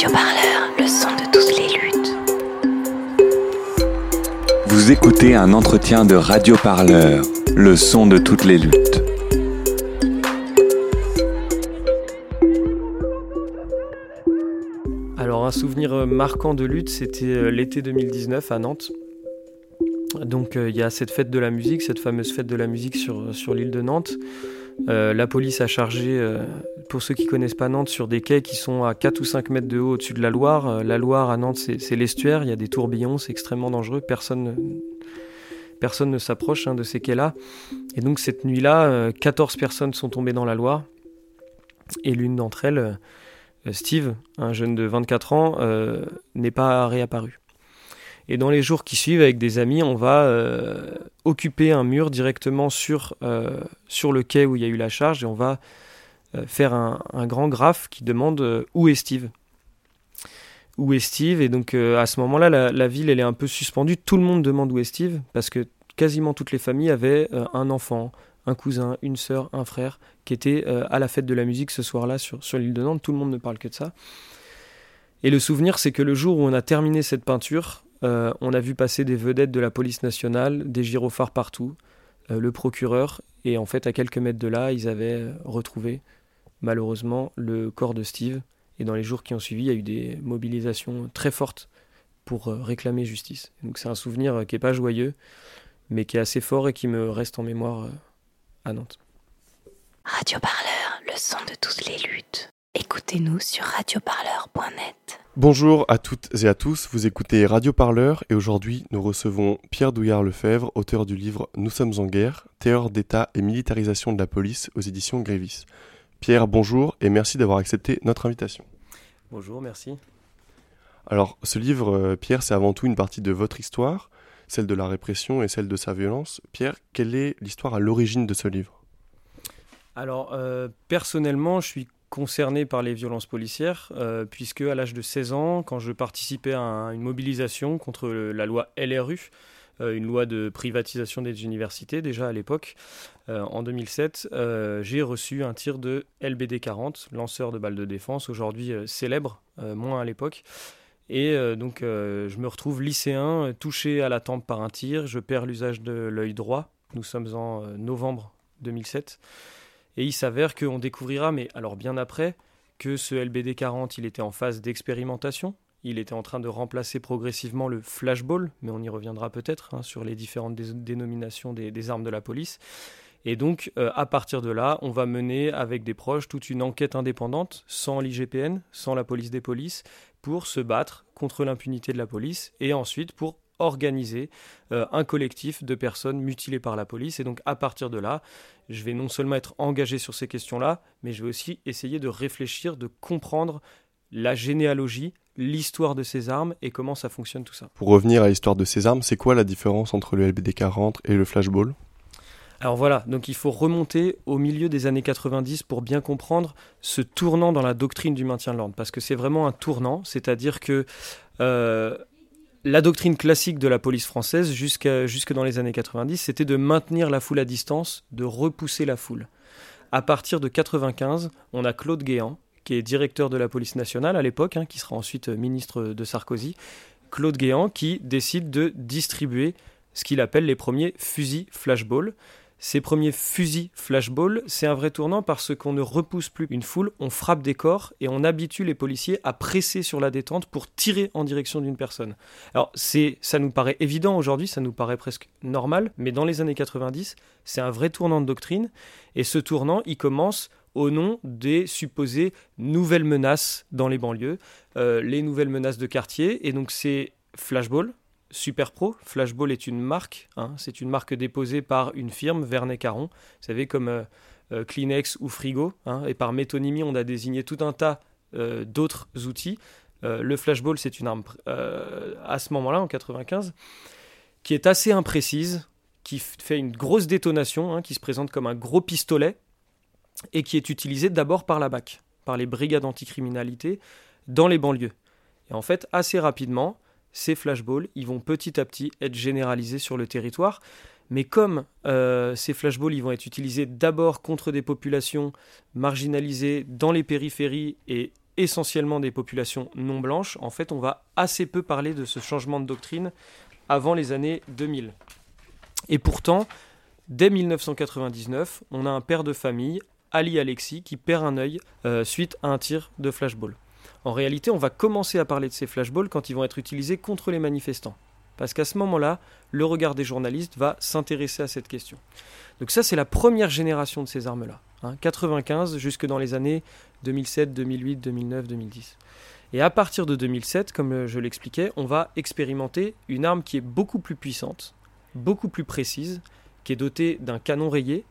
Radio Parleur, le son de toutes les luttes. Vous écoutez un entretien de Radio Parleur, le son de toutes les luttes. Alors un souvenir euh, marquant de lutte, c'était euh, l'été 2019 à Nantes. Donc euh, il y a cette fête de la musique, cette fameuse fête de la musique sur, sur l'île de Nantes. Euh, la police a chargé, euh, pour ceux qui connaissent pas Nantes, sur des quais qui sont à 4 ou 5 mètres de haut au-dessus de la Loire. Euh, la Loire à Nantes, c'est l'estuaire, il y a des tourbillons, c'est extrêmement dangereux, personne, personne ne s'approche hein, de ces quais-là. Et donc cette nuit-là, 14 personnes sont tombées dans la Loire, et l'une d'entre elles, Steve, un jeune de 24 ans, n'est pas réapparu. Et dans les jours qui suivent, avec des amis, on va euh, occuper un mur directement sur, euh, sur le quai où il y a eu la charge et on va euh, faire un, grand graphe qui demande où est Steve Où est Steve? Et donc à ce moment-là, la, la, ville elle est un peu suspendue. Tout le monde demande où est Steve parce que quasiment toutes les familles avaient un enfant, un cousin, une sœur, un frère qui était à la fête de la musique ce soir-là sur, sur l'île de Nantes. Tout le monde ne parle que de ça. Et le souvenir, c'est que le jour où on a terminé cette peinture, euh, on a vu passer des vedettes de la police nationale, des gyrophares partout, euh, le procureur, et en fait, à quelques mètres de là, ils avaient retrouvé, malheureusement, le corps de Steve. Et dans les jours qui ont suivi, il y a eu des mobilisations très fortes pour euh, réclamer justice. Donc c'est un souvenir qui n'est pas joyeux, mais qui est assez fort et qui me reste en mémoire à Nantes. Radio Parleur, le son de toutes les luttes. Écoutez-nous sur radioparleur.net. Bonjour à toutes et à tous, vous écoutez Radio Parleur et aujourd'hui nous recevons Pierre Douillard-Lefebvre, auteur du livre Nous sommes en guerre, terreur d'État et militarisation de la police aux éditions Grévis. Pierre, bonjour et merci d'avoir accepté notre invitation. Bonjour, merci. Alors ce livre, euh, Pierre, c'est avant tout une partie de votre histoire, celle de la répression et celle de sa violence. Pierre, quelle est l'histoire à l'origine de ce livre? Alors euh, personnellement, je suis concerné par les violences policières, euh, puisque à l'âge de 16 ans, quand je participais à une mobilisation contre la loi LRU, euh, une loi de privatisation des universités, déjà à l'époque, euh, en 2007, euh, j'ai reçu un tir de LBD 40, lanceur de balles de défense, aujourd'hui célèbre, moins à l'époque. Et donc je me retrouve lycéen, touché à la tempe par un tir, je perds l'usage de l'œil droit, nous sommes en novembre 2007. Et il s'avère qu'on découvrira, mais alors bien après, que ce LBD 40, il était en phase d'expérimentation. Il était en train de remplacer progressivement le flashball, mais on y reviendra peut-être hein, sur les différentes dé dénominations des, des, armes de la police. Et donc, euh, à partir de là, on va mener avec des proches toute une enquête indépendante, sans l'IGPN, sans la police des polices, pour se battre contre l'impunité de la police et ensuite pour organiser euh, un collectif de personnes mutilées par la police. Et donc à partir de là, je vais non seulement être engagé sur ces questions-là, mais je vais aussi essayer de réfléchir, de comprendre la généalogie, l'histoire de ces armes et comment ça fonctionne tout ça. Pour revenir à l'histoire de ces armes, c'est quoi la différence entre le LBD 40 et le flashball? Alors voilà, donc il faut remonter au milieu des années 90 pour bien comprendre ce tournant dans la doctrine du maintien de l'ordre, parce que c'est vraiment un tournant, c'est-à-dire que euh, la doctrine classique de la police française jusqu'à jusque dans les années 90, c'était de maintenir la foule à distance, de repousser la foule. À partir de 95, on a Claude Guéant, qui est directeur de la police nationale à l'époque, hein, qui sera ensuite ministre de Sarkozy. Claude Guéant qui décide de distribuer ce qu'il appelle les premiers fusils flashball. Ces premiers fusils flashball, c'est un vrai tournant parce qu'on ne repousse plus une foule, on frappe des corps et on habitue les policiers à presser sur la détente pour tirer en direction d'une personne. Alors c'est, ça nous paraît évident aujourd'hui, ça nous paraît presque normal, mais dans les années 90, c'est un vrai tournant de doctrine et ce tournant, il commence au nom des supposées nouvelles menaces dans les banlieues, euh, les nouvelles menaces de quartier, et donc c'est flashball, Super Pro. Flashball est une marque, hein, c'est une marque déposée par une firme, Vernet Caron. Vous savez, comme euh, euh, Kleenex ou Frigo. Hein, et par métonymie, on a désigné tout un tas euh, d'autres outils. Le flashball, c'est une arme à ce moment-là, en 95, qui est assez imprécise, qui fait une grosse détonation, hein, qui se présente comme un gros pistolet et qui est utilisée d'abord par la BAC, par les brigades anticriminalité dans les banlieues. Et en fait, assez rapidement, ces flashballs, ils vont petit à petit être généralisés sur le territoire. Mais comme euh, ces flashballs, ils vont être utilisés d'abord contre des populations marginalisées dans les périphéries et essentiellement des populations non blanches, en fait, on va assez peu parler de ce changement de doctrine avant les années 2000. Et pourtant, dès 1999, on a un père de famille, Ali Alexis, qui perd un œil euh, suite à un tir de flashball. En réalité, on va commencer à parler de ces flashballs quand ils vont être utilisés contre les manifestants. Parce qu'à ce moment-là, le regard des journalistes va s'intéresser à cette question. Donc ça, c'est la première génération de ces armes-là. 95 hein, jusque dans les années 2007, 2008, 2009, 2010. Et à partir de 2007, comme euh, je l'expliquais, on va expérimenter une arme qui est beaucoup plus puissante, beaucoup plus précise, qui est dotée d'un canon rayé,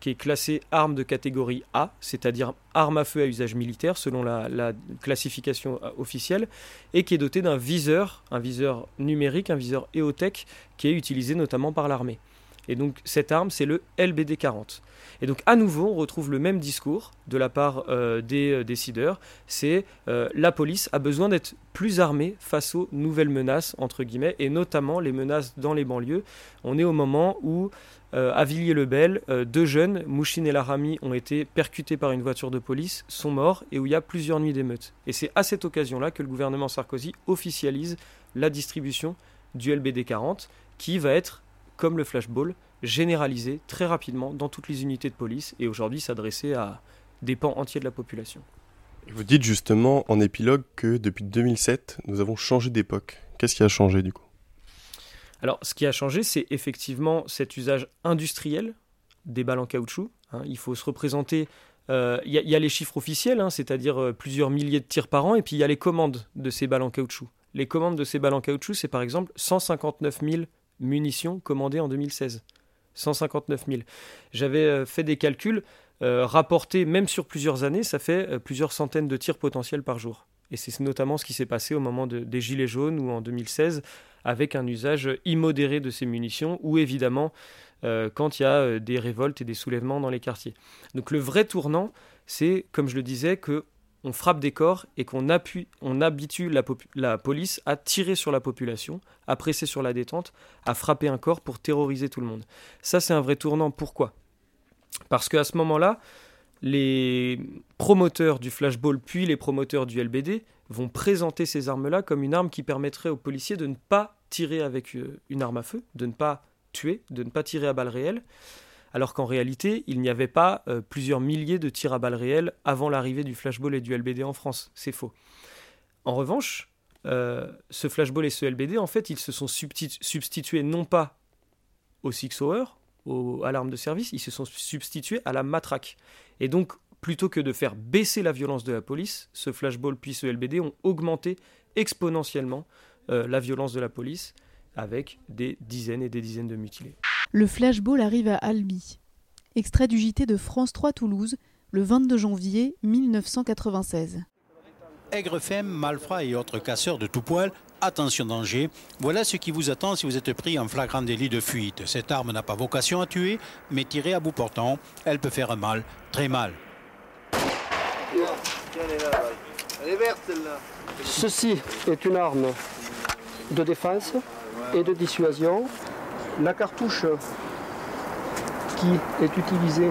qui est classée arme de catégorie A, c'est-à-dire arme à feu à usage militaire selon la, classification euh, officielle, et qui est dotée d'un viseur, un viseur numérique, un viseur EOTech, qui est utilisé notamment par l'armée. Et donc cette arme, c'est le LBD 40. Et donc à nouveau, on retrouve le même discours de la part euh, des euh, décideurs, c'est euh, la police a besoin d'être plus armée face aux nouvelles menaces, entre guillemets, et notamment les menaces dans les banlieues. On est au moment où, à Villiers-le-Bel, deux jeunes, Mouchine et Larami, ont été percutés par une voiture de police, sont morts, et où il y a plusieurs nuits d'émeutes. Et c'est à cette occasion-là que le gouvernement Sarkozy officialise la distribution du LBD 40, qui va être, comme le flashball, généralisé très rapidement dans toutes les unités de police et aujourd'hui s'adresser à des pans entiers de la population. Vous dites justement en épilogue que depuis 2007, nous avons changé d'époque. Qu'est-ce qui a changé du coup? Alors, ce qui a changé, c'est effectivement cet usage industriel des balles en caoutchouc. Hein. il faut se représenter. Euh, il y, a les chiffres officiels, hein, c'est-à-dire euh, plusieurs milliers de tirs par an, et puis il y a les commandes de ces balles en caoutchouc. Les commandes de ces balles en caoutchouc, c'est par exemple 159 000 munitions commandées en 2016. 159 000. J'avais euh, fait des calculs, euh, rapportés même sur plusieurs années, ça fait euh, plusieurs centaines de tirs potentiels par jour. Et c'est notamment ce qui s'est passé au moment des Gilets jaunes ou en 2016, avec un usage immodéré de ces munitions, ou évidemment quand il y a des révoltes et des soulèvements dans les quartiers. Donc le vrai tournant, c'est, comme je le disais, que on frappe des corps et qu'on on habitue la, police à tirer sur la population, à presser sur la détente, à frapper un corps pour terroriser tout le monde. Ça, c'est un vrai tournant. Pourquoi? Parce qu'à ce moment-là, les promoteurs du flashball puis les promoteurs du LBD vont présenter ces armes-là comme une arme qui permettrait aux policiers de ne pas tirer avec euh, une arme à feu, de ne pas tuer, de ne pas tirer à balles réelles, alors qu'en réalité, il n'y avait pas euh, plusieurs milliers de tirs à balles réelles avant l'arrivée du flashball et du LBD en France. C'est faux. En revanche, euh, ce flashball et ce LBD, en fait, ils se sont substitués non pas au Six Hour, à l'arme de service, ils se sont substitués à la matraque. Et donc, plutôt que de faire baisser la violence de la police, ce flashball puis ce LBD ont augmenté exponentiellement euh, la violence de la police avec des dizaines et des dizaines de mutilés. Le flashball arrive à Albi. Extrait du JT de France 3 Toulouse, le 22 janvier 1996. Aigrefemme, malfrats et autres casseurs de tout poil, attention danger. Voilà ce qui vous attend si vous êtes pris en flagrant délit de fuite. Cette arme n'a pas vocation à tuer, mais tirée à bout portant, elle peut faire mal, très mal. Ceci est une arme de défense et de dissuasion la cartouche qui est utilisée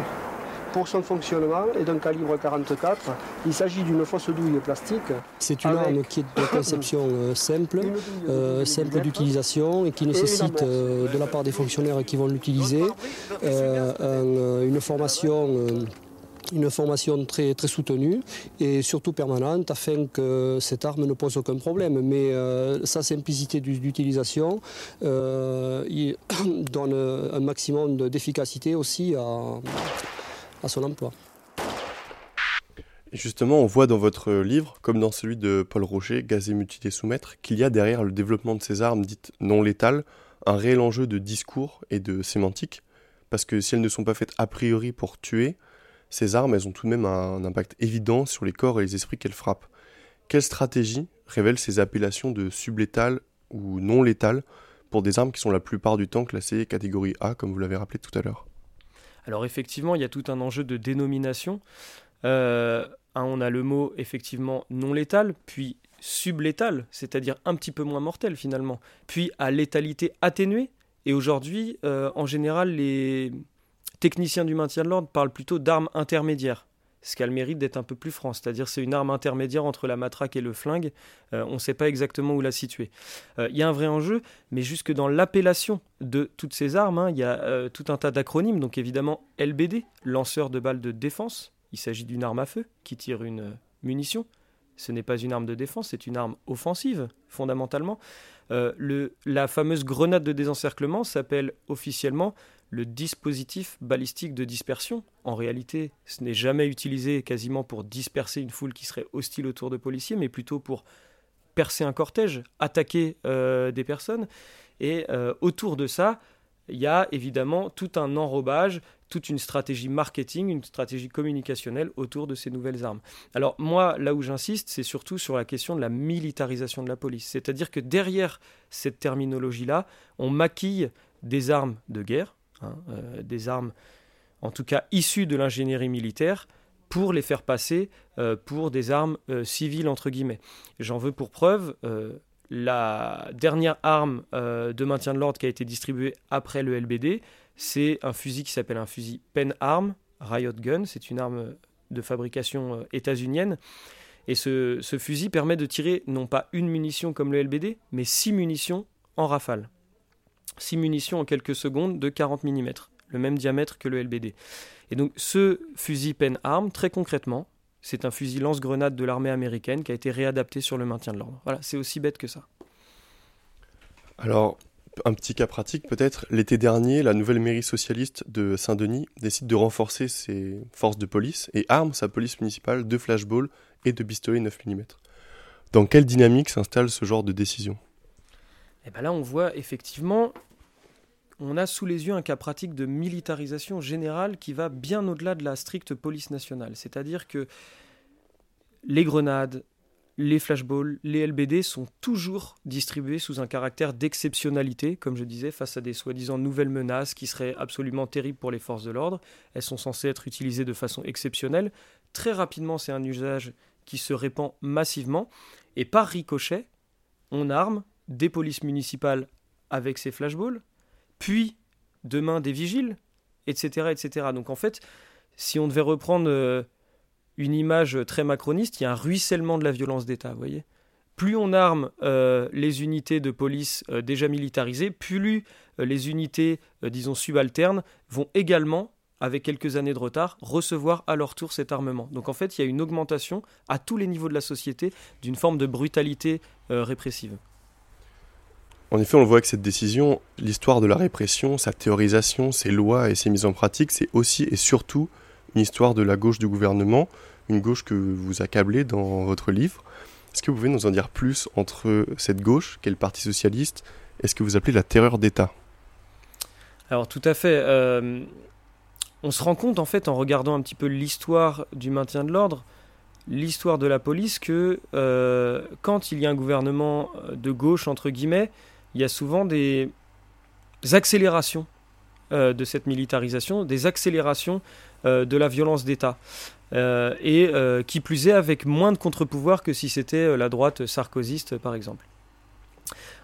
pour son fonctionnement est d'un calibre 44. Il s'agit d'une fausse douille plastique. C'est une arme qui est de conception euh, simple, euh, simple d'utilisation et qui nécessite euh, de la part des fonctionnaires qui vont l'utiliser une formation une formation très, très soutenue et surtout permanente afin que cette arme ne pose aucun problème. Mais euh, sa simplicité d'utilisation euh, donne un maximum d'efficacité aussi à, son emploi. Justement, on voit dans votre livre, comme dans celui de Paul Rocher, Gazé mutilé soumettre, qu'il y a derrière le développement de ces armes dites non létales un réel enjeu de discours et de sémantique, parce que si elles ne sont pas faites a priori pour tuer, ces armes, elles ont tout de même un, impact évident sur les corps et les esprits qu'elles frappent. Quelle stratégie révèle ces appellations de sublétales ou non létales pour des armes qui sont la plupart du temps classées catégorie A, comme vous l'avez rappelé tout à l'heure? Alors effectivement, il y a tout un enjeu de dénomination. Euh, on a le mot effectivement non létal, puis sublétal, c'est-à-dire un petit peu moins mortel finalement, puis à létalité atténuée. Et aujourd'hui, euh, en général, les, techniciens du maintien de l'ordre parlent plutôt d'armes intermédiaires, ce qu'elle mérite d'être un peu plus franc. C'est-à-dire c'est une arme intermédiaire entre la matraque et le flingue. Euh, on ne sait pas exactement où la situer. Euh, il y a un vrai enjeu, mais jusque dans l'appellation de toutes ces armes, hein, il y a euh, tout un tas d'acronymes. Donc évidemment LBD, lanceur de balles de défense. Il s'agit d'une arme à feu qui tire une munition. Ce n'est pas une arme de défense, c'est une arme offensive, fondamentalement. le, la fameuse grenade de désencerclement s'appelle officiellement le dispositif balistique de dispersion. En réalité, ce n'est jamais utilisé quasiment pour disperser une foule qui serait hostile autour de policiers, mais plutôt pour percer un cortège, attaquer euh, des personnes. Et euh, autour de ça, il y a évidemment tout un enrobage, toute une stratégie marketing, une stratégie communicationnelle autour de ces nouvelles armes. Alors moi, là où j'insiste, c'est surtout sur la question de la militarisation de la police. C'est-à-dire que derrière cette terminologie-là, on maquille des armes de guerre, Hein, euh, des armes, en tout cas issues de l'ingénierie militaire, pour les faire passer euh, pour des armes euh, civiles, entre guillemets. J'en veux pour preuve la dernière arme de maintien de l'ordre qui a été distribuée après le LBD, c'est un fusil qui s'appelle un fusil Pen Arm, Riot Gun, c'est une arme de fabrication états-unienne. Et ce, ce, fusil permet de tirer non pas une munition comme le LBD, mais six munitions en rafale. 6 munitions en quelques secondes de 40 mm, le même diamètre que le LBD. Et donc ce fusil Pen Arm, très concrètement, c'est un fusil lance-grenade de l'armée américaine qui a été réadapté sur le maintien de l'ordre. Voilà, c'est aussi bête que ça. Alors, un petit cas pratique peut-être. L'été dernier, la nouvelle mairie socialiste de Saint-Denis décide de renforcer ses forces de police et arme sa police municipale de flashballs et de pistolets 9 mm. Dans quelle dynamique s'installe ce genre de décision? Et eh bien là, on voit effectivement, on a sous les yeux un cas pratique de militarisation générale qui va bien au-delà de la stricte police nationale. C'est-à-dire que les grenades, les flashballs, les LBD sont toujours distribués sous un caractère d'exceptionnalité, comme je disais, face à des soi-disant nouvelles menaces qui seraient absolument terribles pour les forces de l'ordre. Elles sont censées être utilisées de façon exceptionnelle. Très rapidement, c'est un usage qui se répand massivement. Et par ricochet, on arme des polices municipales avec ces flashballs, puis demain des vigiles, etc., etc. Donc en fait, si on devait reprendre euh, une image très macroniste, il y a un ruissellement de la violence d'État, vous voyez plus on arme euh, les unités de police euh, déjà militarisées, plus les unités, disons, subalternes vont également, avec quelques années de retard, recevoir à leur tour cet armement. Donc en fait, il y a une augmentation à tous les niveaux de la société d'une forme de brutalité répressive. En effet, on le voit avec cette décision, l'histoire de la répression, sa théorisation, ses lois et ses mises en pratique, c'est aussi et surtout une histoire de la gauche du gouvernement, une gauche que vous accablez dans votre livre. Est-ce que vous pouvez nous en dire plus entre cette gauche, qui est le Parti socialiste, et ce que vous appelez la terreur d'État? Alors tout à fait. Euh, on se rend compte en fait en regardant un petit peu l'histoire du maintien de l'ordre, l'histoire de la police, que euh, quand il y a un gouvernement de gauche, entre guillemets, il y a souvent des accélérations euh, de cette militarisation, des accélérations euh, de la violence d'État. Euh, et qui plus est avec moins de contre-pouvoir que si c'était la droite sarkozyste par exemple.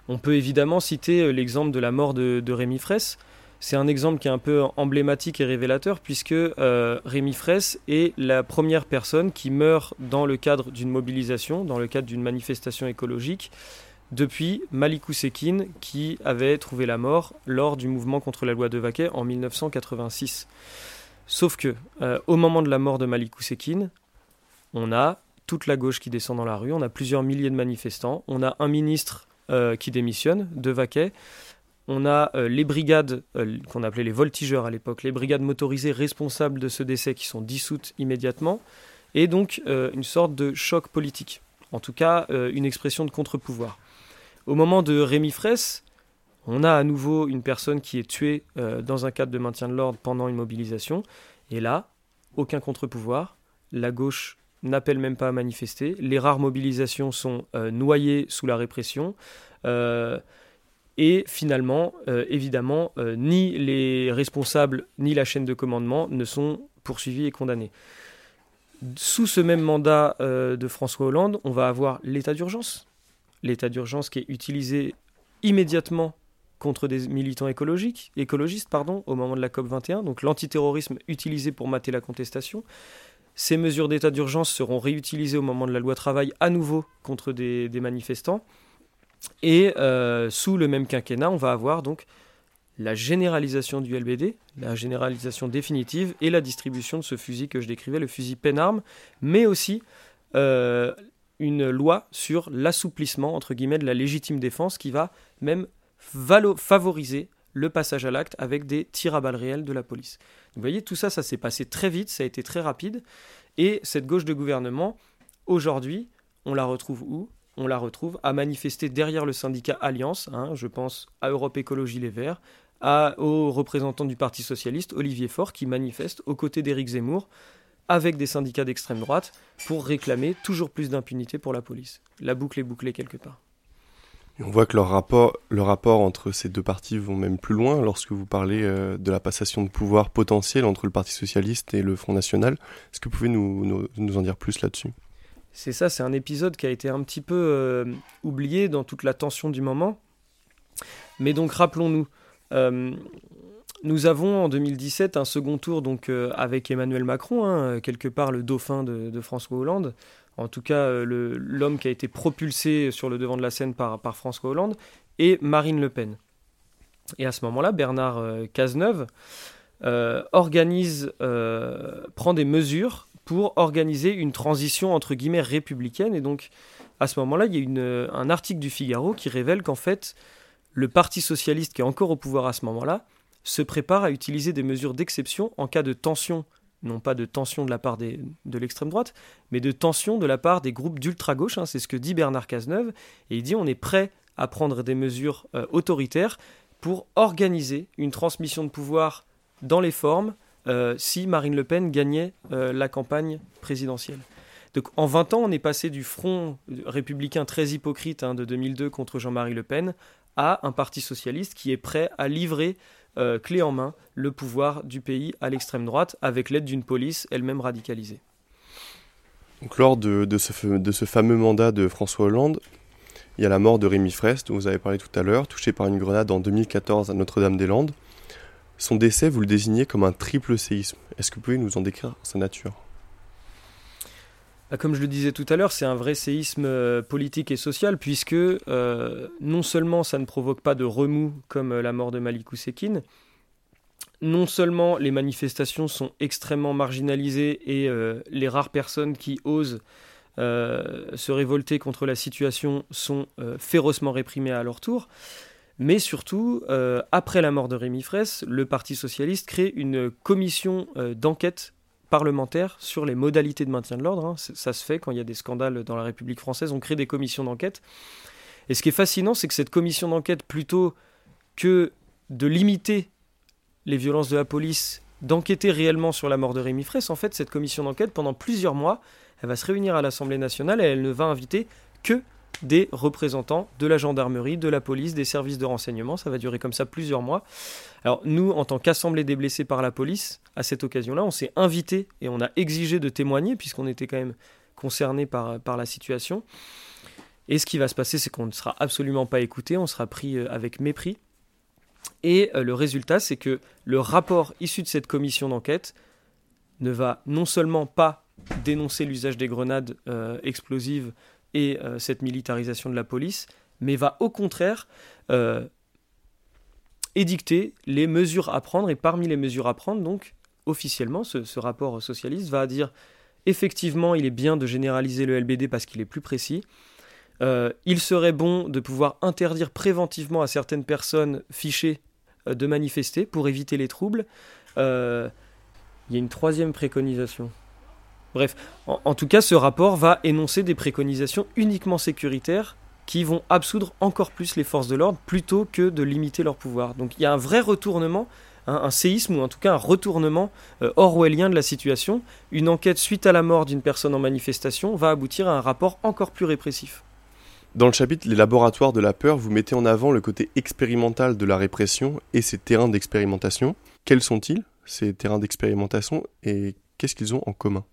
On peut évidemment citer l'exemple de la mort de, Rémi Fraisse. C'est un exemple qui est un peu emblématique et révélateur puisque Rémi Fraisse est la première personne qui meurt dans le cadre d'une mobilisation, dans le cadre d'une manifestation écologique, depuis Malikou Sekine qui avait trouvé la mort lors du mouvement contre la loi de Vaquet en 1986. Sauf que, euh, au moment de la mort de Malikou Sekine, on a toute la gauche qui descend dans la rue, on a plusieurs milliers de manifestants, on a un ministre euh, qui démissionne de Vaquet, on a euh, les brigades qu'on appelait les voltigeurs à l'époque, les brigades motorisées responsables de ce décès qui sont dissoutes immédiatement, et donc une sorte de choc politique, en tout cas une expression de contre-pouvoir. Au moment de Rémi Fraisse, on a à nouveau une personne qui est tuée euh, dans un cadre de maintien de l'ordre pendant une mobilisation. Et là, aucun contre-pouvoir. La gauche n'appelle même pas à manifester. Les rares mobilisations sont euh, noyées sous la répression. Euh, et finalement, évidemment, ni les responsables ni la chaîne de commandement ne sont poursuivis et condamnés. Sous ce même mandat de François Hollande, on va avoir l'état d'urgence l'état d'urgence qui est utilisé immédiatement contre des militants écologiques, écologistes au moment de la COP 21, donc l'antiterrorisme utilisé pour mater la contestation. Ces mesures d'état d'urgence seront réutilisées au moment de la loi travail à nouveau contre des, manifestants. Et euh, sous le même quinquennat, on va avoir donc la généralisation du LBD, la généralisation définitive et la distribution de ce fusil que je décrivais, le fusil peine-arme, mais aussi euh, une loi sur l'assouplissement entre guillemets de la légitime défense qui va même favoriser le passage à l'acte avec des tirs à balles réelles de la police. Vous voyez, tout ça, ça s'est passé très vite, ça a été très rapide, et cette gauche de gouvernement, aujourd'hui, on la retrouve où? On la retrouve à manifester derrière le syndicat Alliance, hein, je pense à Europe Écologie Les Verts, à, aux représentants du Parti Socialiste, Olivier Faure, qui manifeste aux côtés d'Éric Zemmour, avec des syndicats d'extrême droite, pour réclamer toujours plus d'impunité pour la police. La boucle est bouclée quelque part on voit que leur rapport, le rapport entre ces deux partis vont même plus loin lorsque vous parlez euh, de la passation de pouvoir potentielle entre le Parti socialiste et le Front national. Est-ce que vous pouvez nous, en dire plus là-dessus? C'est ça, c'est un épisode qui a été un petit peu euh, oublié dans toute la tension du moment. Mais donc rappelons-nous, euh, nous avons en 2017 un second tour donc avec Emmanuel Macron, hein, quelque part le dauphin de François Hollande, en tout cas euh, l'homme qui a été propulsé sur le devant de la scène par, François Hollande, et Marine Le Pen. Et à ce moment-là, Bernard euh, Cazeneuve euh, organise, prend des mesures pour organiser une transition entre guillemets républicaine. Et donc, à ce moment-là, il y a un article du Figaro qui révèle qu'en fait, le Parti socialiste qui est encore au pouvoir à ce moment-là se prépare à utiliser des mesures d'exception en cas de tension non pas de tension de la part de l'extrême droite, mais de tension de la part des groupes d'ultra-gauche. Hein, c'est ce que dit Bernard Cazeneuve. Et il dit on est prêt à prendre des mesures euh, autoritaires pour organiser une transmission de pouvoir dans les formes euh, si Marine Le Pen gagnait euh, la campagne présidentielle. Donc en 20 ans, on est passé du front républicain très hypocrite hein, de 2002 contre Jean-Marie Le Pen à un parti socialiste qui est prêt à livrer euh, clé en main le pouvoir du pays à l'extrême droite avec l'aide d'une police elle-même radicalisée. Donc, lors de, ce, fameux mandat de François Hollande, il y a la mort de Rémi Fraisse, dont vous avez parlé tout à l'heure, touché par une grenade en 2014 à Notre-Dame-des-Landes. Son décès, vous le désignez comme un triple séisme. Est-ce que vous pouvez nous en décrire sa nature? Comme je le disais tout à l'heure, c'est un vrai séisme euh, politique et social, puisque euh, non seulement ça ne provoque pas de remous comme euh, la mort de Malik Oussekine, non seulement les manifestations sont extrêmement marginalisées et les rares personnes qui osent se révolter contre la situation sont férocement réprimées à leur tour, mais surtout, après la mort de Rémi Fraisse, le Parti socialiste crée une commission d'enquête parlementaire sur les modalités de maintien de l'ordre. Hein. Ça se fait quand il y a des scandales dans la République française, on crée des commissions d'enquête. Et ce qui est fascinant, c'est que cette commission d'enquête, plutôt que de limiter les violences de la police, d'enquêter réellement sur la mort de Rémi Fraisse, en fait, cette commission d'enquête, pendant plusieurs mois, elle va se réunir à l'Assemblée nationale et elle ne va inviter que des représentants de la gendarmerie, de la police, des services de renseignement. Ça va durer comme ça plusieurs mois. Alors nous, en tant qu'Assemblée des blessés par la police, à cette occasion-là, on s'est invité et on a exigé de témoigner puisqu'on était quand même concerné par, par la situation. Et ce qui va se passer, c'est qu'on ne sera absolument pas écouté, on sera pris euh, avec mépris. Et euh, le résultat, c'est que le rapport issu de cette commission d'enquête ne va non seulement pas dénoncer l'usage des grenades euh, explosives et cette militarisation de la police, mais va au contraire édicter les mesures à prendre. Et parmi les mesures à prendre, donc, officiellement, ce, rapport socialiste va dire effectivement, il est bien de généraliser le LBD parce qu'il est plus précis. Euh, il serait bon de pouvoir interdire préventivement à certaines personnes fichées euh, de manifester pour éviter les troubles. Euh, il y a une troisième préconisation. Bref, en, tout cas, ce rapport va énoncer des préconisations uniquement sécuritaires qui vont absoudre encore plus les forces de l'ordre plutôt que de limiter leur pouvoir. Donc il y a un vrai retournement, un, séisme ou en tout cas un retournement euh, orwellien de la situation. Une enquête suite à la mort d'une personne en manifestation va aboutir à un rapport encore plus répressif. Dans le chapitre Les laboratoires de la peur, vous mettez en avant le côté expérimental de la répression et ses terrains d'expérimentation. Quels sont-ils, ces terrains d'expérimentation, et qu'est-ce qu'ils ont en commun?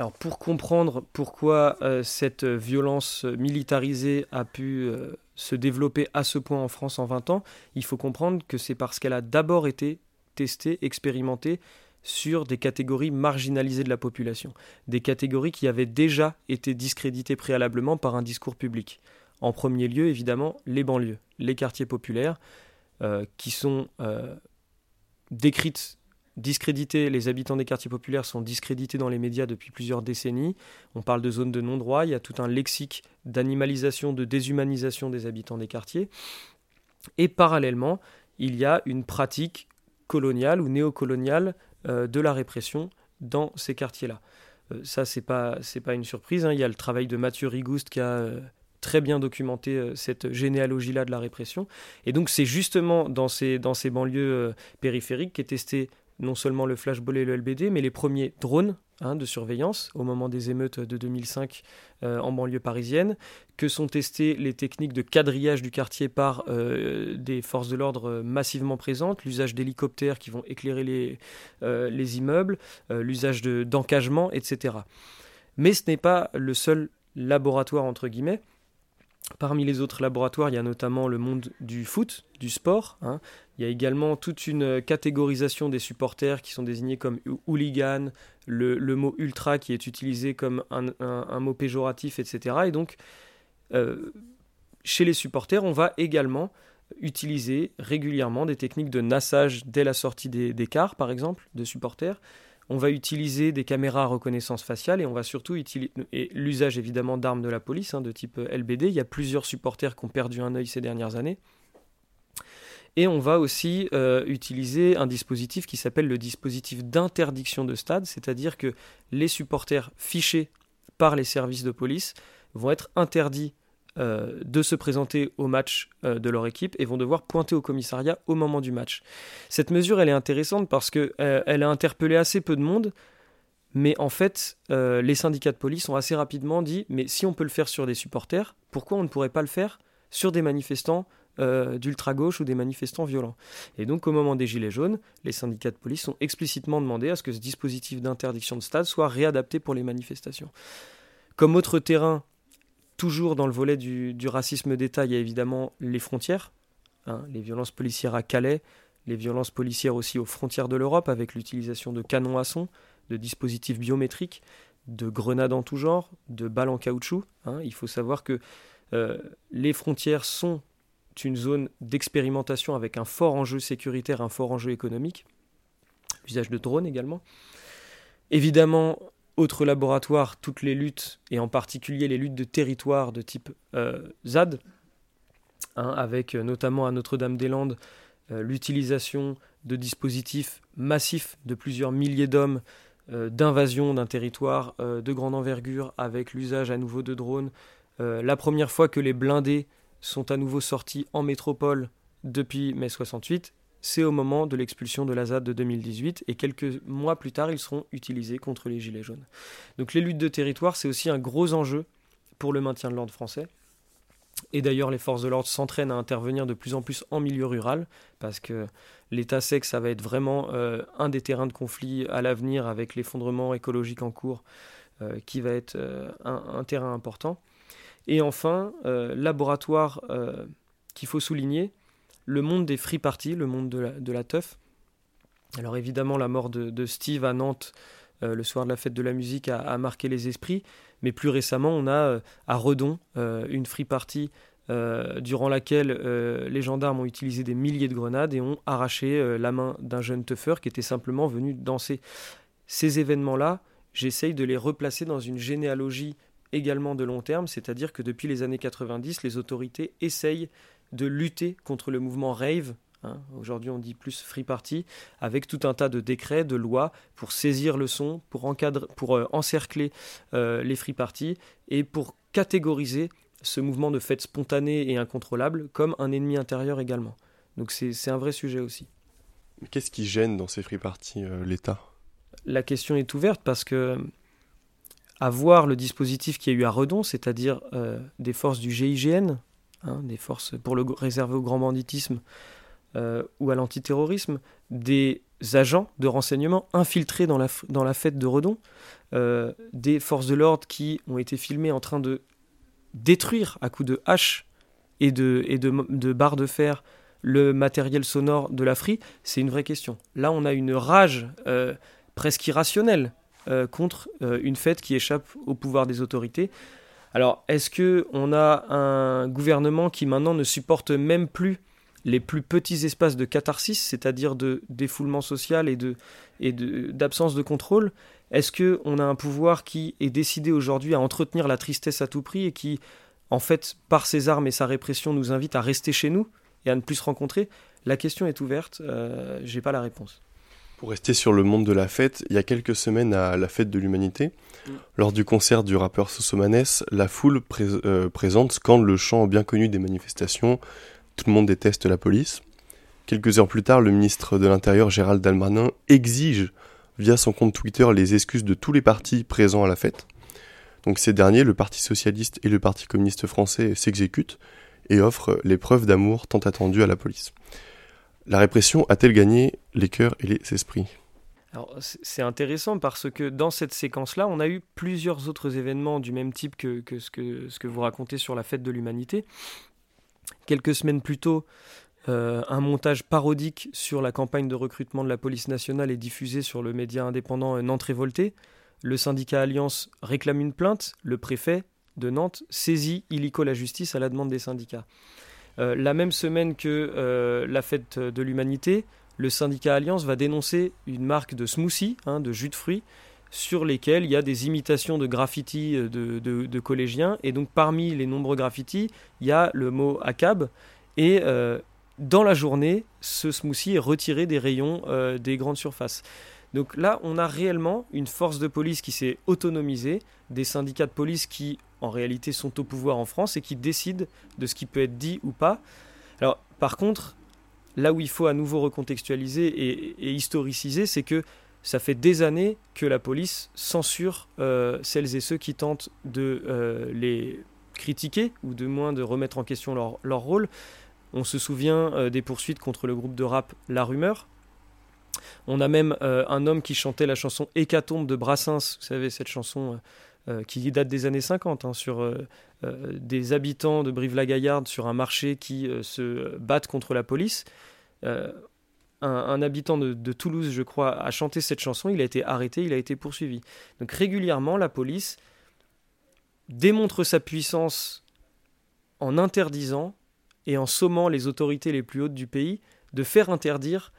Alors pour comprendre pourquoi euh, cette violence militarisée a pu euh, se développer à ce point en France en 20 ans, il faut comprendre que c'est parce qu'elle a d'abord été testée, expérimentée sur des catégories marginalisées de la population, des catégories qui avaient déjà été discréditées préalablement par un discours public. En premier lieu, évidemment, les banlieues, les quartiers populaires, euh, qui sont décrites, discrédités, les habitants des quartiers populaires sont discrédités dans les médias depuis plusieurs décennies. On parle de zones de non-droit, il y a tout un lexique d'animalisation, de déshumanisation des habitants des quartiers. Et parallèlement, il y a une pratique coloniale ou néocoloniale euh, de la répression dans ces quartiers-là. Euh, ça, c'est pas pas une surprise. Hein. Il y a le travail de Mathieu Rigouste qui a euh, très bien documenté cette généalogie-là de la répression. Et donc, c'est justement dans ces, dans ces banlieues périphériques qu'est testé non seulement le flashball et le LBD, mais les premiers drones Hein, de surveillance au moment des émeutes de 2005 euh, en banlieue parisienne, que sont testées les techniques de quadrillage du quartier par euh, des forces de l'ordre massivement présentes, l'usage d'hélicoptères qui vont éclairer les, euh, les immeubles, l'usage d'encagement, etc. Mais ce n'est pas le seul laboratoire, entre guillemets. Parmi les autres laboratoires, il y a notamment le monde du foot, du sport. Hein. Il y a également toute une catégorisation des supporters qui sont désignés comme hooligans, le, mot ultra qui est utilisé comme un, mot péjoratif, etc. Et donc, euh, chez les supporters, on va également utiliser régulièrement des techniques de nassage dès la sortie des, cars, par exemple, de supporters. On va utiliser des caméras à reconnaissance faciale et on va surtout utiliser l'usage évidemment d'armes de la police hein, de type LBD. Il y a plusieurs supporters qui ont perdu un œil ces dernières années. Et on va aussi euh, utiliser un dispositif qui s'appelle le dispositif d'interdiction de stade, c'est-à-dire que les supporters fichés par les services de police vont être interdits euh, de se présenter au match euh, de leur équipe et vont devoir pointer au commissariat au moment du match. Cette mesure, elle est intéressante parce qu'elle elle a interpellé assez peu de monde, mais en fait, les syndicats de police ont assez rapidement dit, mais si on peut le faire sur des supporters, pourquoi on ne pourrait pas le faire sur des manifestants euh, d'ultra-gauche ou des manifestants violents. Et donc au moment des Gilets jaunes, les syndicats de police ont explicitement demandé à ce que ce dispositif d'interdiction de stade soit réadapté pour les manifestations. Comme autre terrain, toujours dans le volet du, racisme d'État, il y a évidemment les frontières, hein, les violences policières à Calais, les violences policières aussi aux frontières de l'Europe avec l'utilisation de canons à son, de dispositifs biométriques, de grenades en tout genre, de balles en caoutchouc. Hein. Il faut savoir que euh, les frontières sont une zone d'expérimentation avec un fort enjeu sécuritaire, un fort enjeu économique, usage de drones également. Évidemment, autre laboratoire, toutes les luttes, et en particulier les luttes de territoire de type euh, ZAD, hein, avec euh, notamment à Notre-Dame-des-Landes euh, l'utilisation de dispositifs massifs de plusieurs milliers d'hommes d'invasion d'un territoire de grande envergure avec l'usage à nouveau de drones. la première fois que les blindés sont à nouveau sortis en métropole depuis mai 68, c'est au moment de l'expulsion de l'Azad de 2018 et quelques mois plus tard, ils seront utilisés contre les Gilets jaunes. Donc les luttes de territoire, c'est aussi un gros enjeu pour le maintien de l'ordre français. Et d'ailleurs, les forces de l'ordre s'entraînent à intervenir de plus en plus en milieu rural, parce que l'État sait que ça va être vraiment euh, un des terrains de conflit à l'avenir avec l'effondrement écologique en cours, euh, qui va être euh, un, terrain important. Et enfin, euh, laboratoire euh, qu'il faut souligner, le monde des free parties, le monde de la, teuf. Alors évidemment, la mort de, Steve à Nantes euh, le soir de la fête de la musique a, marqué les esprits, mais plus récemment, on a à Redon une free party durant laquelle les gendarmes ont utilisé des milliers de grenades et ont arraché la main d'un jeune teufeur qui était simplement venu danser. Ces événements-là, j'essaye de les replacer dans une généalogie également de long terme, c'est-à-dire que depuis les années 90, les autorités essayent de lutter contre le mouvement rave. Hein. Aujourd'hui, on dit plus free party, avec tout un tas de décrets, de lois pour saisir le son, pour, encadrer, pour euh, encercler euh, les free parties et pour catégoriser ce mouvement de fête spontanée et incontrôlable comme un ennemi intérieur également. Donc c'est un vrai sujet aussi. Qu'est-ce qui gêne dans ces free parties euh, l'État? La question est ouverte parce que à voir le dispositif qui a eu à Redon, c'est-à-dire euh, des forces du GIGN, hein, des forces pour le réserver au grand banditisme euh, ou à l'antiterrorisme, des agents de renseignement infiltrés dans la, fête de Redon, euh, des forces de l'ordre qui ont été filmées en train de détruire à coups de hache et de, barres de fer le matériel sonore de la FRI C'est une vraie question. Là, on a une rage presque irrationnelle euh, contre une fête qui échappe au pouvoir des autorités. Alors, est-ce que on a un gouvernement qui maintenant ne supporte même plus les plus petits espaces de catharsis, c'est-à-dire de défoulement social et de d'absence de, contrôle? Est-ce que on a un pouvoir qui est décidé aujourd'hui à entretenir la tristesse à tout prix et qui, en fait, par ses armes et sa répression, nous invite à rester chez nous et à ne plus se rencontrer? La question est ouverte. Euh, J'ai pas la réponse. Pour rester sur le monde de la fête, il y a quelques semaines à la fête de l'humanité, mm. lors du concert du rappeur Sosomanes, la foule euh, présente scande le chant bien connu des manifestations Tout le monde déteste la police. Quelques heures plus tard, le ministre de l'Intérieur Gérald Darmanin exige via son compte Twitter les excuses de tous les partis présents à la fête. Donc ces derniers, le Parti socialiste et le Parti communiste français, s'exécutent et offrent les preuves d'amour tant attendues à la police. La répression a-t-elle gagné les cœurs et les esprits? C'est intéressant parce que dans cette séquence-là, on a eu plusieurs autres événements du même type que, ce que, vous racontez sur la fête de l'humanité. Quelques semaines plus tôt, euh, un montage parodique sur la campagne de recrutement de la police nationale est diffusé sur le média indépendant Nantes Révolté. Le syndicat Alliance réclame une plainte. Le préfet de Nantes saisit illico la justice à la demande des syndicats. Euh, la même semaine que euh, la fête de l'humanité, le syndicat Alliance va dénoncer une marque de smoothie, hein, de jus de fruits, sur lesquels il y a des imitations de graffitis euh, de, collégiens. Et donc parmi les nombreux graffitis, il y a le mot ACAB. Et dans la journée, ce smoothie est retiré des rayons des grandes surfaces. Donc là, on a réellement une force de police qui s'est autonomisée, des syndicats de police qui en réalité sont au pouvoir en France et qui décident de ce qui peut être dit ou pas. Alors, par contre, là où il faut à nouveau recontextualiser et, historiciser, c'est que ça fait des années que la police censure euh, celles et ceux qui tentent de euh, les critiquer ou de moins de remettre en question leur, rôle. On se souvient euh, des poursuites contre le groupe de rap La Rumeur. On a même un homme qui chantait la chanson Hécatombe de Brassens, vous savez, cette chanson euh, qui date des années 50, hein, sur euh, euh, des habitants de Brive-la-Gaillarde sur un marché qui se battent contre la police. Un, habitant de, Toulouse, je crois, a chanté cette chanson, il a été arrêté, il a été poursuivi. Donc régulièrement, la police démontre sa puissance en interdisant et en sommant les autorités les plus hautes du pays de faire interdire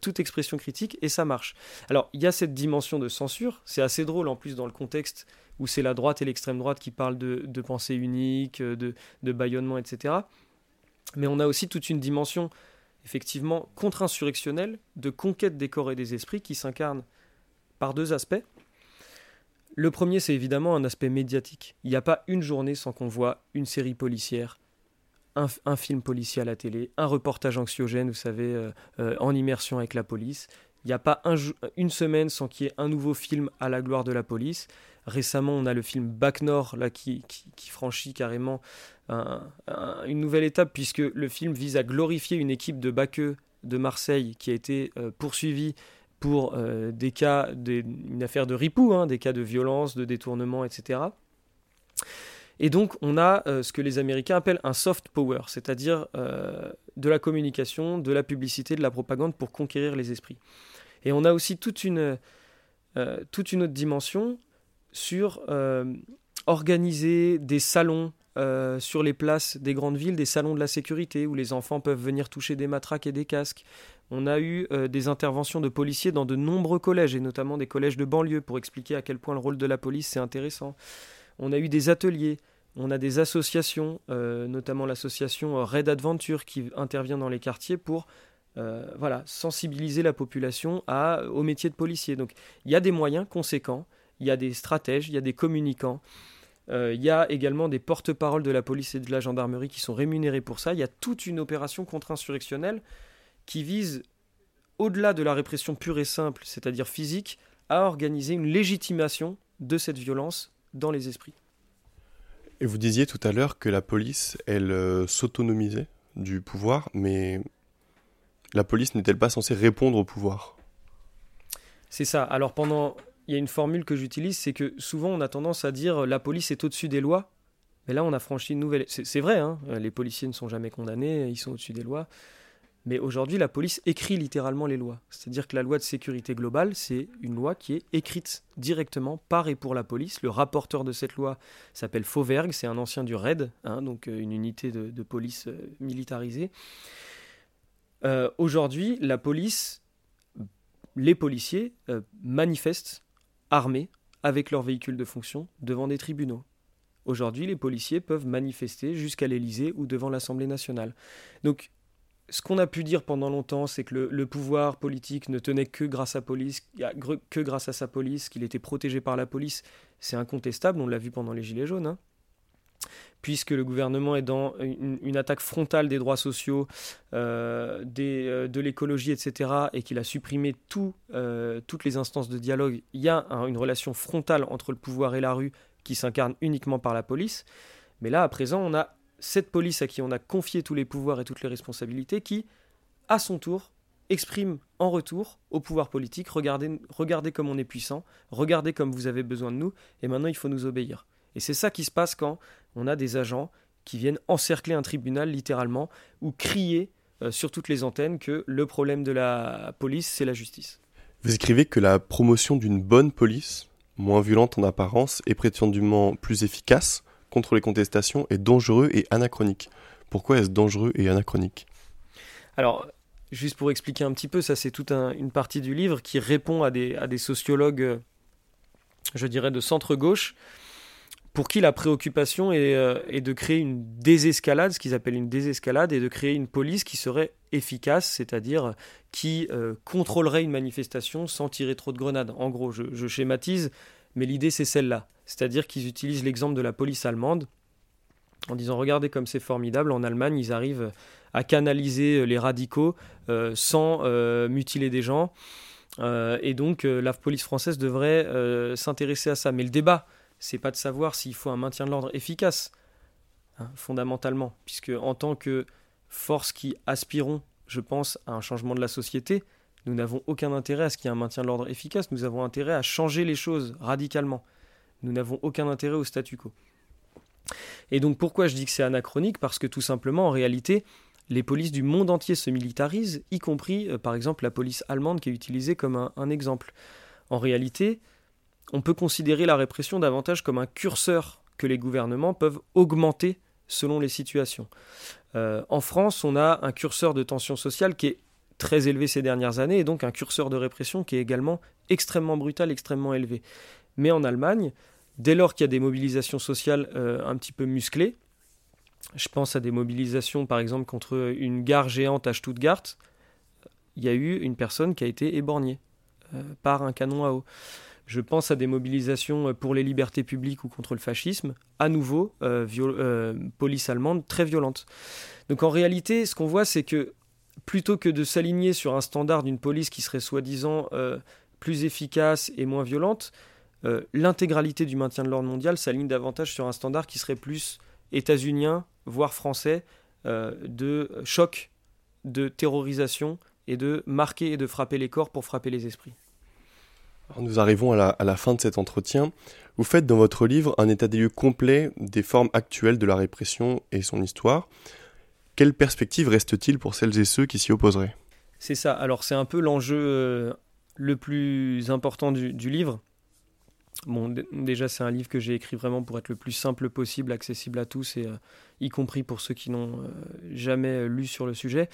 toute expression critique, et ça marche. Alors, il y a cette dimension de censure, c'est assez drôle en plus dans le contexte où c'est la droite et l'extrême droite qui parlent de, pensée unique, de, de bâillonnement, etc. Mais on a aussi toute une dimension effectivement contre-insurrectionnelle de conquête des corps et des esprits qui s'incarne par deux aspects. Le premier, c'est évidemment un aspect médiatique. Il n'y a pas une journée sans qu'on voit une série policière, un, film policier à la télé, un reportage anxiogène, vous savez, euh, euh, en immersion avec la police. Il n'y a pas une semaine sans qu'il y ait un nouveau film à la gloire de la police. Récemment, on a le film Bac Nord là, qui, franchit carrément une nouvelle étape, puisque le film vise à glorifier une équipe de baqueux de Marseille qui a été euh, poursuivie pour des cas, une affaire de ripou, hein, des cas de violence, de détournement, etc. Et donc, on a euh, ce que les Américains appellent un soft power, c'est-à-dire de la communication, de la publicité, de la propagande pour conquérir les esprits. Et on a aussi toute une, toute une autre dimension sur euh, organiser des salons euh, sur les places des grandes villes, des salons de la sécurité où les enfants peuvent venir toucher des matraques et des casques. On a eu euh, des interventions de policiers dans de nombreux collèges, et notamment des collèges de banlieue, pour expliquer à quel point le rôle de la police c'est intéressant. On a eu des ateliers, on a des associations, notamment l'association Red Adventure qui intervient dans les quartiers pour voilà, sensibiliser la population au métier de policier. Donc il y a des moyens conséquents il y a des stratèges, il y a des communicants. Euh, il y a également des porte-paroles de la police et de la gendarmerie qui sont rémunérés pour ça. Il y a toute une opération contre-insurrectionnelle qui vise, au-delà de la répression pure et simple, c'est-à-dire physique, à organiser une légitimation de cette violence dans les esprits. Et vous disiez tout à l'heure que la police, elle euh, s'autonomisait du pouvoir, mais la police n'est-elle pas censée répondre au pouvoir? C'est ça. Alors pendant il y a une formule que j'utilise, c'est que souvent on a tendance à dire la police est au-dessus des lois. Mais là, on a franchi une nouvelle. C'est vrai, hein, les policiers ne sont jamais condamnés, ils sont au-dessus des lois. Mais aujourd'hui, la police écrit littéralement les lois. C'est-à-dire que la loi de sécurité globale, c'est une loi qui est écrite directement par et pour la police. Le rapporteur de cette loi s'appelle Fauvergue, c'est un ancien du RAID, hein, donc euh, une unité de, police euh, militarisée. Euh, aujourd'hui, la police, les policiers manifestent armés avec leurs véhicules de fonction devant des tribunaux. Aujourd'hui, les policiers peuvent manifester jusqu'à l'Élysée ou devant l'Assemblée nationale. Donc, ce qu'on a pu dire pendant longtemps, c'est que le, pouvoir politique ne tenait que grâce, à police, que grâce à sa police, qu'il était protégé par la police. C'est incontestable, on l'a vu pendant les Gilets jaunes. Hein. Puisque le gouvernement est dans une, attaque frontale des droits sociaux, euh, euh, de l'écologie, etc., et qu'il a supprimé euh, toutes les instances de dialogue, il y a une relation frontale entre le pouvoir et la rue qui s'incarne uniquement par la police. Mais là, à présent, on a cette police à qui on a confié tous les pouvoirs et toutes les responsabilités qui, à son tour, exprime en retour au pouvoir politique, regardez, regardez comme on est puissant, regardez comme vous avez besoin de nous, et maintenant il faut nous obéir. Et c'est ça qui se passe quand on a des agents qui viennent encercler un tribunal littéralement, ou crier euh, sur toutes les antennes que le problème de la police, c'est la justice. Vous écrivez que la promotion d'une bonne police, moins violente en apparence et prétendument plus efficace, contre les contestations est dangereux et anachronique. Pourquoi est-ce dangereux et anachronique? Alors, juste pour expliquer un petit peu, ça c'est toute une partie du livre qui répond à des, sociologues, euh, je dirais, de centre-gauche, pour qui la préoccupation est, euh, est, de créer une désescalade, ce qu'ils appellent une désescalade, et de créer une police qui serait efficace, c'est-à-dire qui euh, contrôlerait une manifestation sans tirer trop de grenades. En gros, je schématise, mais l'idée c'est celle-là. C'est-à-dire qu'ils utilisent l'exemple de la police allemande en disant regardez comme c'est formidable, en Allemagne ils arrivent à canaliser les radicaux euh, sans euh, mutiler des gens. Euh, et donc la police française devrait s'intéresser à ça. Mais le débat, c'est pas de savoir s'il faut un maintien de l'ordre efficace, hein, fondamentalement, puisque en tant que force qui aspirons, je pense, à un changement de la société, nous n'avons aucun intérêt à ce qu'il y ait un maintien de l'ordre efficace, nous avons intérêt à changer les choses radicalement. Nous n'avons aucun intérêt au statu quo. Et donc pourquoi je dis que c'est anachronique? Parce que tout simplement, en réalité, les polices du monde entier se militarisent, y compris euh, par exemple la police allemande qui est utilisée comme un, exemple. En réalité, on peut considérer la répression davantage comme un curseur que les gouvernements peuvent augmenter selon les situations. Euh, en France, on a un curseur de tension sociale qui est très élevé ces dernières années et donc un curseur de répression qui est également extrêmement brutal, extrêmement élevé. Mais en Allemagne, dès lors qu'il y a des mobilisations sociales euh, un petit peu musclées, je pense à des mobilisations par exemple contre une gare géante à Stuttgart, il y a eu une personne qui a été éborgnée euh, par un canon à eau. Je pense à des mobilisations pour les libertés publiques ou contre le fascisme, à nouveau, euh, police allemande très violente. Donc en réalité, ce qu'on voit, c'est que plutôt que de s'aligner sur un standard d'une police qui serait soi-disant plus efficace et moins violente, euh, l'intégralité du maintien de l'ordre mondial s'aligne davantage sur un standard qui serait plus états-unien, voire français, euh, de choc, de terrorisation et de marquer et de frapper les corps pour frapper les esprits. nous arrivons à la, à la, fin de cet entretien. Vous faites dans votre livre un état des lieux complet des formes actuelles de la répression et son histoire. Quelle perspective reste-t-il pour celles et ceux qui s'y opposeraient? C'est ça. Alors c'est un peu l'enjeu euh, le plus important du, du livre. Bon, déjà, c'est un livre que j'ai écrit vraiment pour être le plus simple possible, accessible à tous, et, euh, y compris pour ceux qui n'ont euh, jamais euh, lu sur le sujet.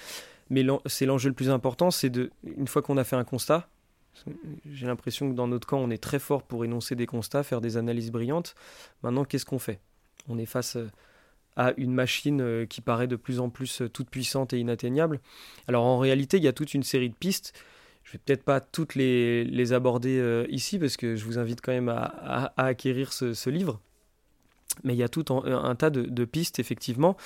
Mais c'est l'enjeu le plus important, c'est de, une fois qu'on a fait un constat, j'ai l'impression que dans notre camp, on est très fort pour énoncer des constats, faire des analyses brillantes. Maintenant, qu'est-ce qu'on fait? On est face à une machine qui paraît de plus en plus toute puissante et inatteignable. Alors en réalité, il y a toute une série de pistes je vais peut-être pas toutes les, aborder euh, ici parce que je vous invite quand même à, acquérir ce, livre. Mais il y a tout un, tas de, pistes, effectivement.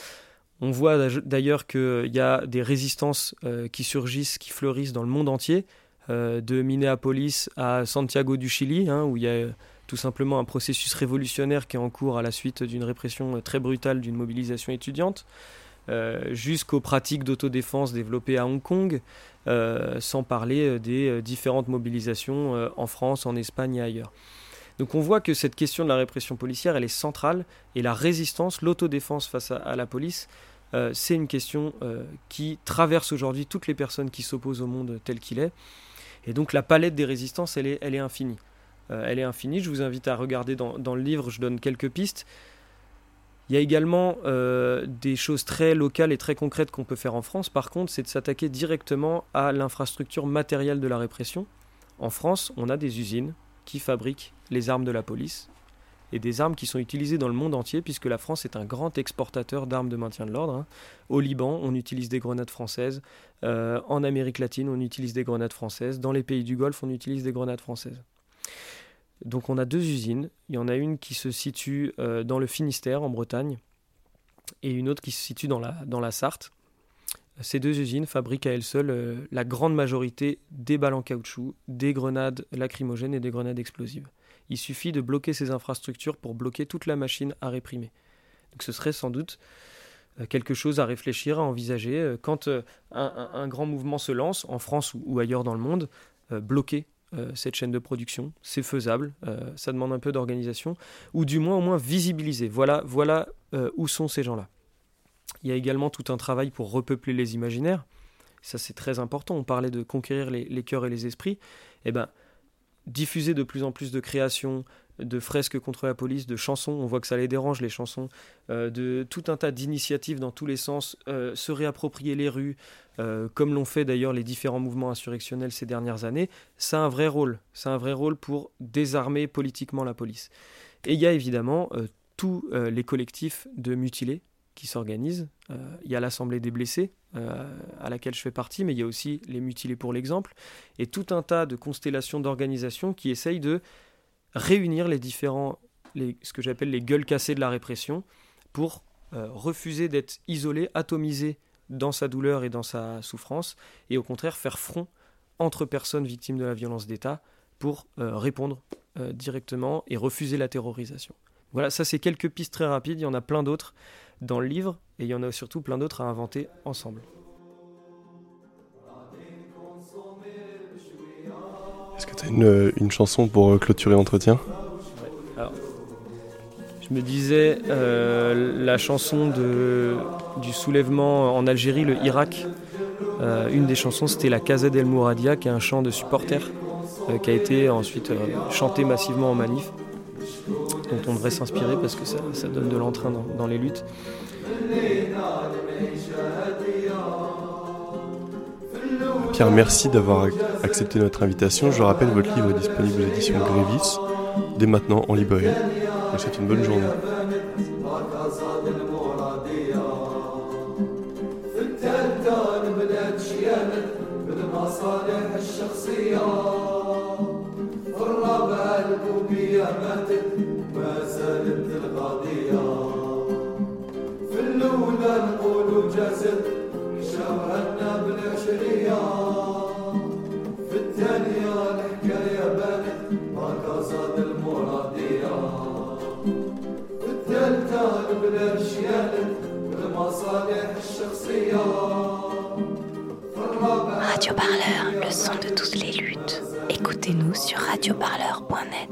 On voit d'ailleurs qu'il y a des résistances euh, qui surgissent, qui fleurissent dans le monde entier, euh, de Minneapolis à Santiago du Chili, hein, où il y a tout simplement un processus révolutionnaire qui est en cours à la suite d'une répression très brutale d'une mobilisation étudiante. Euh, jusqu'aux pratiques d'autodéfense développées à Hong Kong, euh, sans parler euh, des différentes mobilisations en France, en Espagne et ailleurs. Donc on voit que cette question de la répression policière, elle est centrale, et la résistance, l'autodéfense face à, la police, c'est une question qui traverse aujourd'hui toutes les personnes qui s'opposent au monde tel qu'il est. Et donc la palette des résistances, elle est, elle est infinie. Elle est infinie. Je vous invite à regarder dans, le livre, je donne quelques pistes. Il y a également des choses très locales et très concrètes qu'on peut faire en France. Par contre, c'est de s'attaquer directement à l'infrastructure matérielle de la répression. En France, on a des usines qui fabriquent les armes de la police et des armes qui sont utilisées dans le monde entier, puisque la France est un grand exportateur d'armes de maintien de l'ordre. Hein. Au Liban, on utilise des grenades françaises. Euh, en Amérique latine, on utilise des grenades françaises. Dans les pays du Golfe, on utilise des grenades françaises. Donc on a deux usines. Il y en a une qui se situe euh, dans le Finistère, en Bretagne, et une autre qui se situe dans la, Sarthe. Ces deux usines fabriquent à elles seules euh, la grande majorité des balles en caoutchouc, des grenades lacrymogènes et des grenades explosives. Il suffit de bloquer ces infrastructures pour bloquer toute la machine à réprimer. Donc ce serait sans doute euh, quelque chose à réfléchir, à envisager. Quand un, grand mouvement se lance, en France ou, ailleurs dans le monde, bloquer cette chaîne de production, c'est faisable, ça demande un peu d'organisation, ou du moins au moins visibiliser. Voilà, voilà où sont ces gens-là. Il y a également tout un travail pour repeupler les imaginaires. Ça c'est très important. On parlait de conquérir les, les cœurs et les esprits. Eh ben, diffuser de plus en plus de créations, de fresques contre la police, de chansons, on voit que ça les dérange les chansons, euh, de tout un tas d'initiatives dans tous les sens, euh, se réapproprier les rues, euh, comme l'ont fait d'ailleurs les différents mouvements insurrectionnels ces dernières années, ça a un vrai rôle, c'est un vrai rôle pour désarmer politiquement la police. Et il y a évidemment tous les collectifs de mutilés qui s'organisent, il y a l'Assemblée des blessés, à laquelle je fais partie, mais il y a aussi les mutilés pour l'exemple, et tout un tas de constellations d'organisations qui essayent de réunir les différents, les, ce que j'appelle les gueules cassées de la répression, pour euh, refuser d'être isolé, atomisé dans sa douleur et dans sa souffrance, et au contraire faire front entre personnes victimes de la violence d'État pour euh, répondre directement et refuser la terrorisation. Voilà, ça c'est quelques pistes très rapides, il y en a plein d'autres dans le livre, et il y en a surtout plein d'autres à inventer ensemble. Une, une, chanson pour euh, clôturer l'entretien Je me disais, euh, la chanson du soulèvement en Algérie, le Irak, euh, une des chansons c'était la Casa del Mouradia, qui est un chant de supporters, qui a été ensuite chanté massivement en manif dont on devrait s'inspirer parce que ça, donne de l'entrain dans, les luttes. Merci d'avoir accepté notre invitation. Je rappelle, votre livre est disponible aux éditions Grévis, dès maintenant en librairie. Je souhaite une bonne journée. radioparleur.net.